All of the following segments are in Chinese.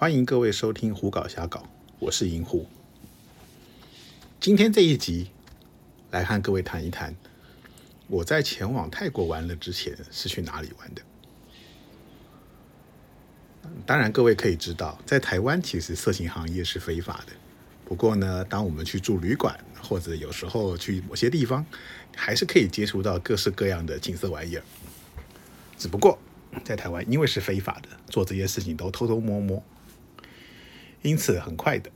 欢迎各位收听《胡搞瞎搞》，我是银狐。今天这一集来和各位谈一谈，我在前往泰国玩乐之前是去哪里玩的。当然，各位可以知道，在台湾其实色情行业是非法的。不过呢，当我们去住旅馆，或者有时候去某些地方，还是可以接触到各式各样的景色玩意儿。只不过在台湾，因为是非法的，做这些事情都偷偷摸摸。因此，很快的，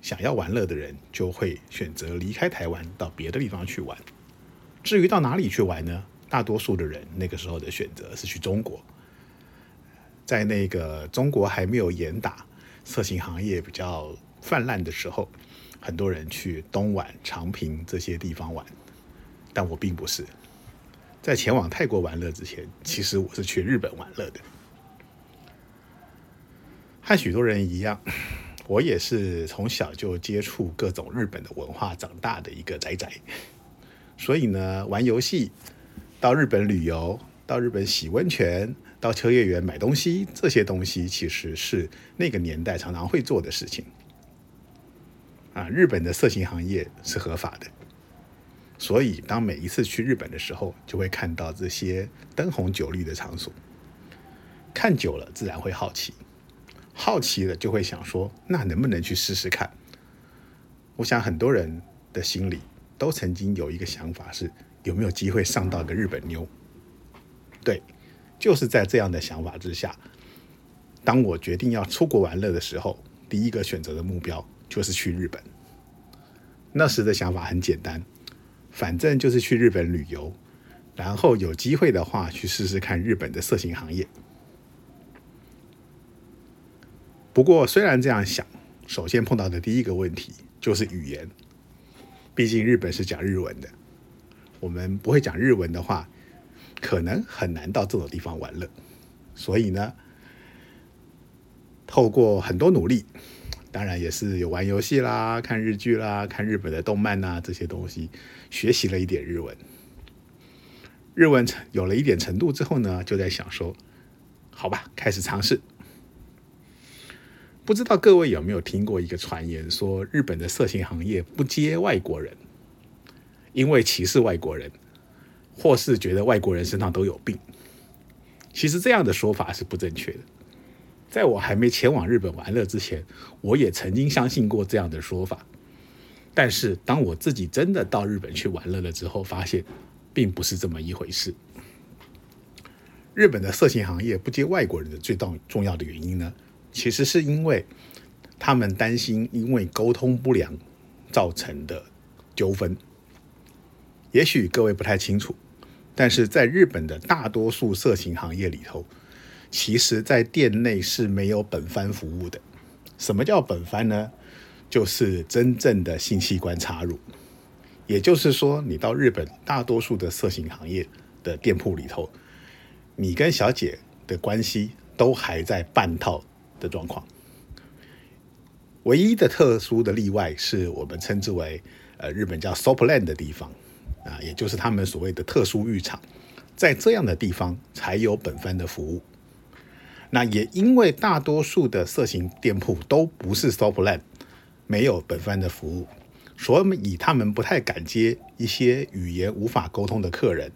想要玩乐的人就会选择离开台湾，到别的地方去玩。至于到哪里去玩呢？大多数的人那个时候的选择是去中国。在那个中国还没有严打色情行业比较泛滥的时候，很多人去东莞、长平这些地方玩。但我并不是，在前往泰国玩乐之前，其实我是去日本玩乐的。和许多人一样，我也是从小就接触各种日本的文化长大的一个宅宅。所以呢，玩游戏、到日本旅游、到日本洗温泉、到秋叶原买东西，这些东西其实是那个年代常常会做的事情。啊，日本的色情行业是合法的，所以当每一次去日本的时候，就会看到这些灯红酒绿的场所，看久了自然会好奇。好奇了就会想说，那能不能去试试看？我想很多人的心里都曾经有一个想法，是有没有机会上到个日本妞？对，就是在这样的想法之下，当我决定要出国玩乐的时候，第一个选择的目标就是去日本。那时的想法很简单，反正就是去日本旅游，然后有机会的话去试试看日本的色情行业。不过，虽然这样想，首先碰到的第一个问题就是语言。毕竟日本是讲日文的，我们不会讲日文的话，可能很难到这种地方玩乐。所以呢，透过很多努力，当然也是有玩游戏啦、看日剧啦、看日本的动漫呐这些东西，学习了一点日文。日文有了一点程度之后呢，就在想说，好吧，开始尝试。不知道各位有没有听过一个传言，说日本的色情行业不接外国人，因为歧视外国人，或是觉得外国人身上都有病。其实这样的说法是不正确的。在我还没前往日本玩乐之前，我也曾经相信过这样的说法。但是当我自己真的到日本去玩乐了之后，发现并不是这么一回事。日本的色情行业不接外国人的最重重要的原因呢？其实是因为他们担心，因为沟通不良造成的纠纷。也许各位不太清楚，但是在日本的大多数色情行业里头，其实在店内是没有本番服务的。什么叫本番呢？就是真正的性器官插入。也就是说，你到日本大多数的色情行业的店铺里头，你跟小姐的关系都还在半套。的状况，唯一的特殊的例外是我们称之为呃日本叫 Sopland 的地方啊，也就是他们所谓的特殊浴场，在这样的地方才有本番的服务。那也因为大多数的色情店铺都不是 Sopland，没有本番的服务，所以他们不太敢接一些语言无法沟通的客人，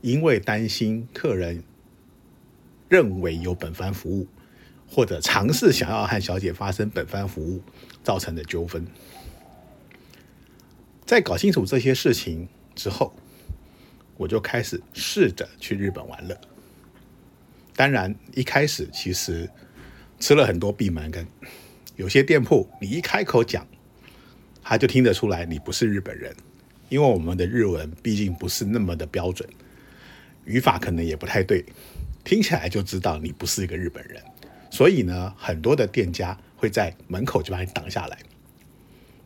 因为担心客人认为有本番服务。或者尝试想要和小姐发生本番服务造成的纠纷，在搞清楚这些事情之后，我就开始试着去日本玩了。当然，一开始其实吃了很多闭门羹，有些店铺你一开口讲，他就听得出来你不是日本人，因为我们的日文毕竟不是那么的标准，语法可能也不太对，听起来就知道你不是一个日本人。所以呢，很多的店家会在门口就把你挡下来。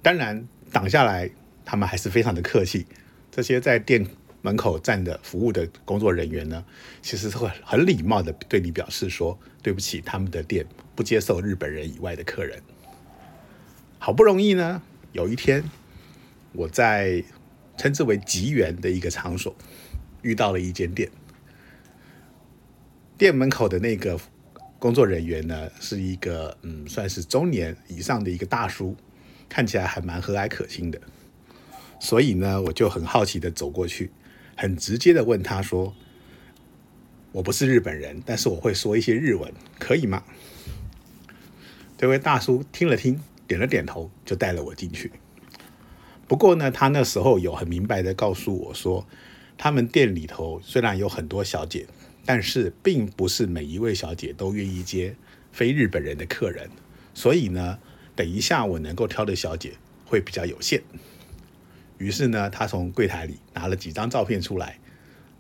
当然，挡下来他们还是非常的客气。这些在店门口站的服务的工作人员呢，其实是会很礼貌的对你表示说：“对不起，他们的店不接受日本人以外的客人。”好不容易呢，有一天我在称之为吉园的一个场所遇到了一间店，店门口的那个。工作人员呢是一个嗯，算是中年以上的一个大叔，看起来还蛮和蔼可亲的。所以呢，我就很好奇的走过去，很直接的问他说：“我不是日本人，但是我会说一些日文，可以吗？”这位大叔听了听，点了点头，就带了我进去。不过呢，他那时候有很明白的告诉我说，他们店里头虽然有很多小姐，但是并不是每一位小姐都愿意接非日本人的客人，所以呢，等一下我能够挑的小姐会比较有限。于是呢，他从柜台里拿了几张照片出来，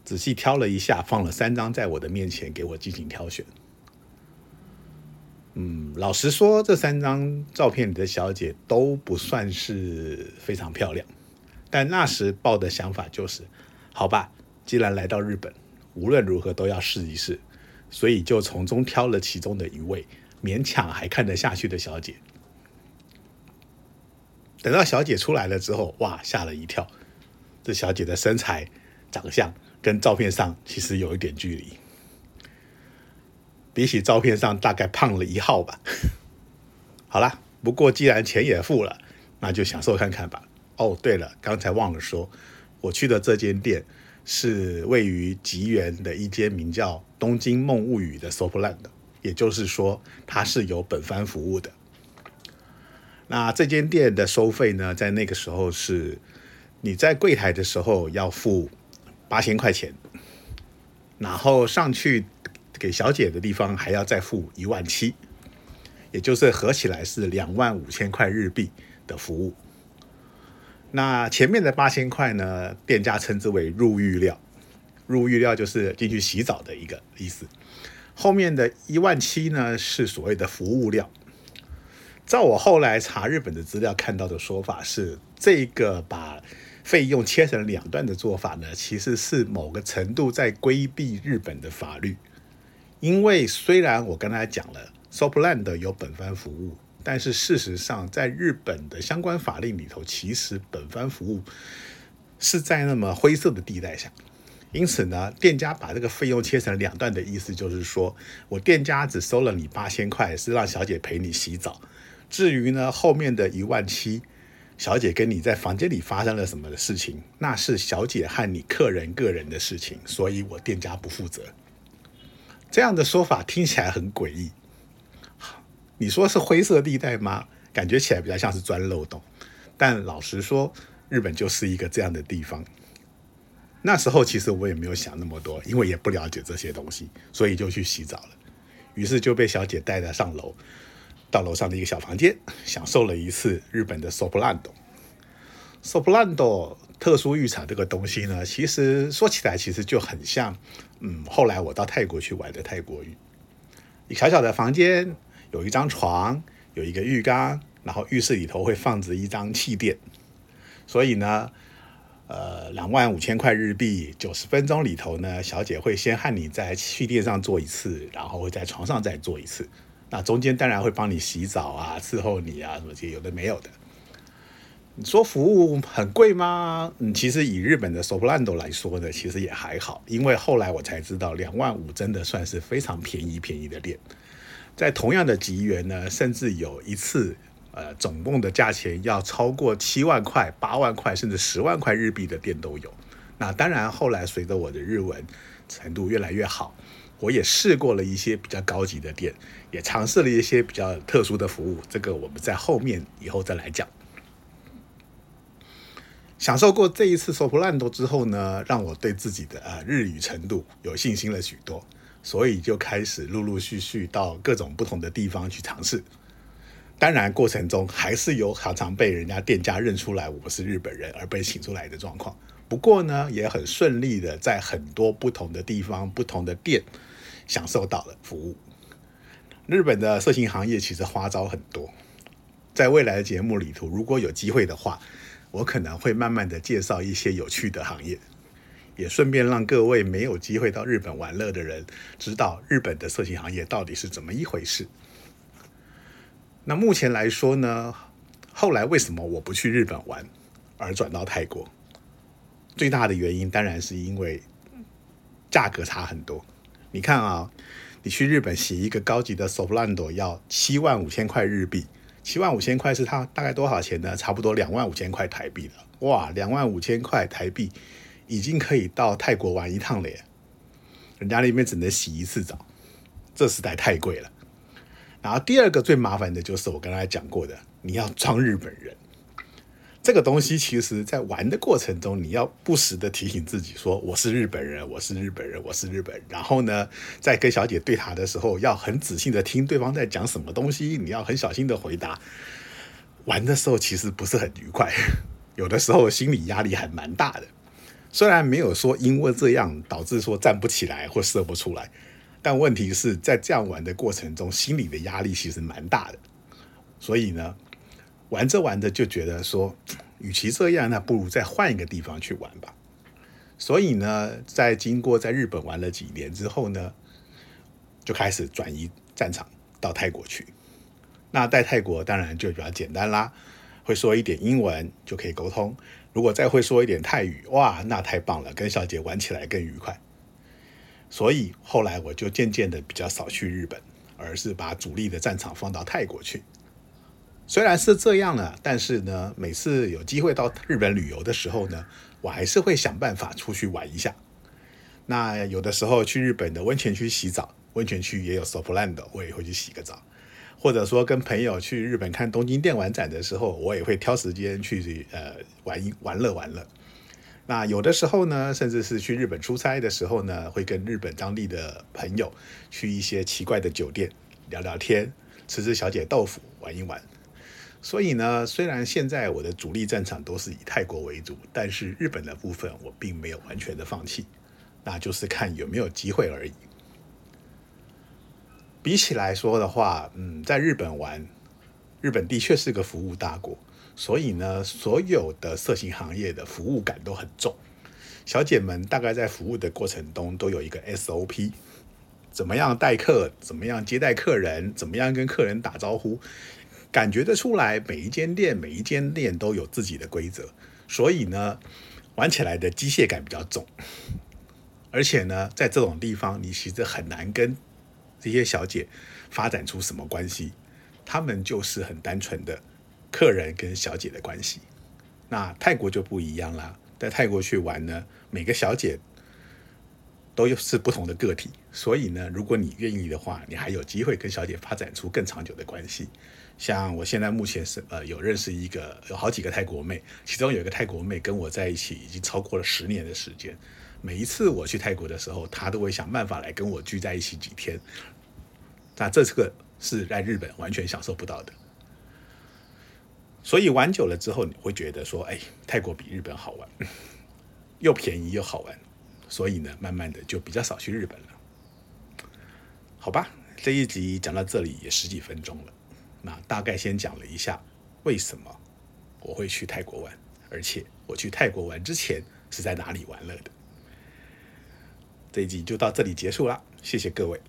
仔细挑了一下，放了三张在我的面前给我进行挑选。嗯，老实说，这三张照片里的小姐都不算是非常漂亮，但那时抱的想法就是，好吧，既然来到日本，无论如何都要试一试，所以就从中挑了其中的一位勉强还看得下去的小姐。等到小姐出来了之后，哇，吓了一跳，这小姐的身材、长相跟照片上其实有一点距离。比起照片上大概胖了一号吧。好了，不过既然钱也付了，那就享受看看吧。哦，对了，刚才忘了说，我去的这间店是位于吉原的一间名叫“东京梦物语”的 Softland，也就是说它是有本番服务的。那这间店的收费呢，在那个时候是你在柜台的时候要付八千块钱，然后上去。给小姐的地方还要再付一万七，也就是合起来是两万五千块日币的服务。那前面的八千块呢，店家称之为入浴料，入浴料就是进去洗澡的一个意思。后面的一万七呢，是所谓的服务料。照我后来查日本的资料看到的说法是，这个把费用切成两段的做法呢，其实是某个程度在规避日本的法律。因为虽然我跟大家讲了，Sopland 有本番服务，但是事实上，在日本的相关法令里头，其实本番服务是在那么灰色的地带下。因此呢，店家把这个费用切成两段的意思，就是说我店家只收了你八千块，是让小姐陪你洗澡。至于呢，后面的一万七，小姐跟你在房间里发生了什么的事情，那是小姐和你客人个人的事情，所以我店家不负责。这样的说法听起来很诡异，你说是灰色地带吗？感觉起来比较像是钻漏洞。但老实说，日本就是一个这样的地方。那时候其实我也没有想那么多，因为也不了解这些东西，所以就去洗澡了。于是就被小姐带着上楼，到楼上的一个小房间，享受了一次日本的 soplando。soplando 特殊浴场这个东西呢，其实说起来其实就很像。嗯，后来我到泰国去玩的泰国浴，一小小的房间，有一张床，有一个浴缸，然后浴室里头会放着一张气垫，所以呢，呃，两万五千块日币，九十分钟里头呢，小姐会先和你在气垫上做一次，然后会在床上再做一次，那中间当然会帮你洗澡啊，伺候你啊，什么这些有的没有的。你说服务很贵吗？嗯，其实以日本的 Soplando 来说呢，其实也还好，因为后来我才知道，两万五真的算是非常便宜便宜的店。在同样的吉园呢，甚至有一次，呃，总共的价钱要超过七万块、八万块，甚至十万块日币的店都有。那当然，后来随着我的日文程度越来越好，我也试过了一些比较高级的店，也尝试了一些比较特殊的服务。这个我们在后面以后再来讲。享受过这一次收破烂多之后呢，让我对自己的呃日语程度有信心了许多，所以就开始陆陆续续到各种不同的地方去尝试。当然过程中还是有常常被人家店家认出来我是日本人而被请出来的状况。不过呢，也很顺利的在很多不同的地方、不同的店享受到了服务。日本的色情行业其实花招很多，在未来的节目里头，如果有机会的话。我可能会慢慢的介绍一些有趣的行业，也顺便让各位没有机会到日本玩乐的人知道日本的色情行业到底是怎么一回事。那目前来说呢，后来为什么我不去日本玩，而转到泰国？最大的原因当然是因为价格差很多。你看啊，你去日本洗一个高级的 Solando 要七万五千块日币，七万五千块是它大概多少钱呢？差不多两万五千块台币了。哇，两万五千块台币已经可以到泰国玩一趟了耶！人家那边只能洗一次澡，这实在太贵了。然后第二个最麻烦的就是我刚才讲过的，你要装日本人。这个东西其实，在玩的过程中，你要不时的提醒自己说：“我是日本人，我是日本人，我是日本。”然后呢，在跟小姐对谈的时候，要很仔细的听对方在讲什么东西，你要很小心的回答。玩的时候其实不是很愉快，有的时候心理压力还蛮大的。虽然没有说因为这样导致说站不起来或射不出来，但问题是在这样玩的过程中，心理的压力其实蛮大的。所以呢。玩着玩着就觉得说，与其这样，那不如再换一个地方去玩吧。所以呢，在经过在日本玩了几年之后呢，就开始转移战场到泰国去。那在泰国当然就比较简单啦，会说一点英文就可以沟通。如果再会说一点泰语，哇，那太棒了，跟小姐玩起来更愉快。所以后来我就渐渐的比较少去日本，而是把主力的战场放到泰国去。虽然是这样了，但是呢，每次有机会到日本旅游的时候呢，我还是会想办法出去玩一下。那有的时候去日本的温泉区洗澡，温泉区也有 s o f l a n d 我也会去洗个澡。或者说跟朋友去日本看东京电玩展的时候，我也会挑时间去呃玩一玩乐玩乐。那有的时候呢，甚至是去日本出差的时候呢，会跟日本当地的朋友去一些奇怪的酒店聊聊天，吃吃小姐豆腐，玩一玩。所以呢，虽然现在我的主力战场都是以泰国为主，但是日本的部分我并没有完全的放弃，那就是看有没有机会而已。比起来说的话，嗯，在日本玩，日本的确是个服务大国，所以呢，所有的色情行业的服务感都很重。小姐们大概在服务的过程中都有一个 SOP，怎么样待客，怎么样接待客人，怎么样跟客人打招呼。感觉得出来，每一间店每一间店都有自己的规则，所以呢，玩起来的机械感比较重。而且呢，在这种地方，你其实很难跟这些小姐发展出什么关系，他们就是很单纯的客人跟小姐的关系。那泰国就不一样啦，在泰国去玩呢，每个小姐都是不同的个体，所以呢，如果你愿意的话，你还有机会跟小姐发展出更长久的关系。像我现在目前是呃有认识一个有好几个泰国妹，其中有一个泰国妹跟我在一起已经超过了十年的时间。每一次我去泰国的时候，他都会想办法来跟我聚在一起几天。那这个是在日本完全享受不到的。所以玩久了之后，你会觉得说，哎，泰国比日本好玩，又便宜又好玩。所以呢，慢慢的就比较少去日本了。好吧，这一集讲到这里也十几分钟了。那大概先讲了一下为什么我会去泰国玩，而且我去泰国玩之前是在哪里玩乐的。这一集就到这里结束了，谢谢各位。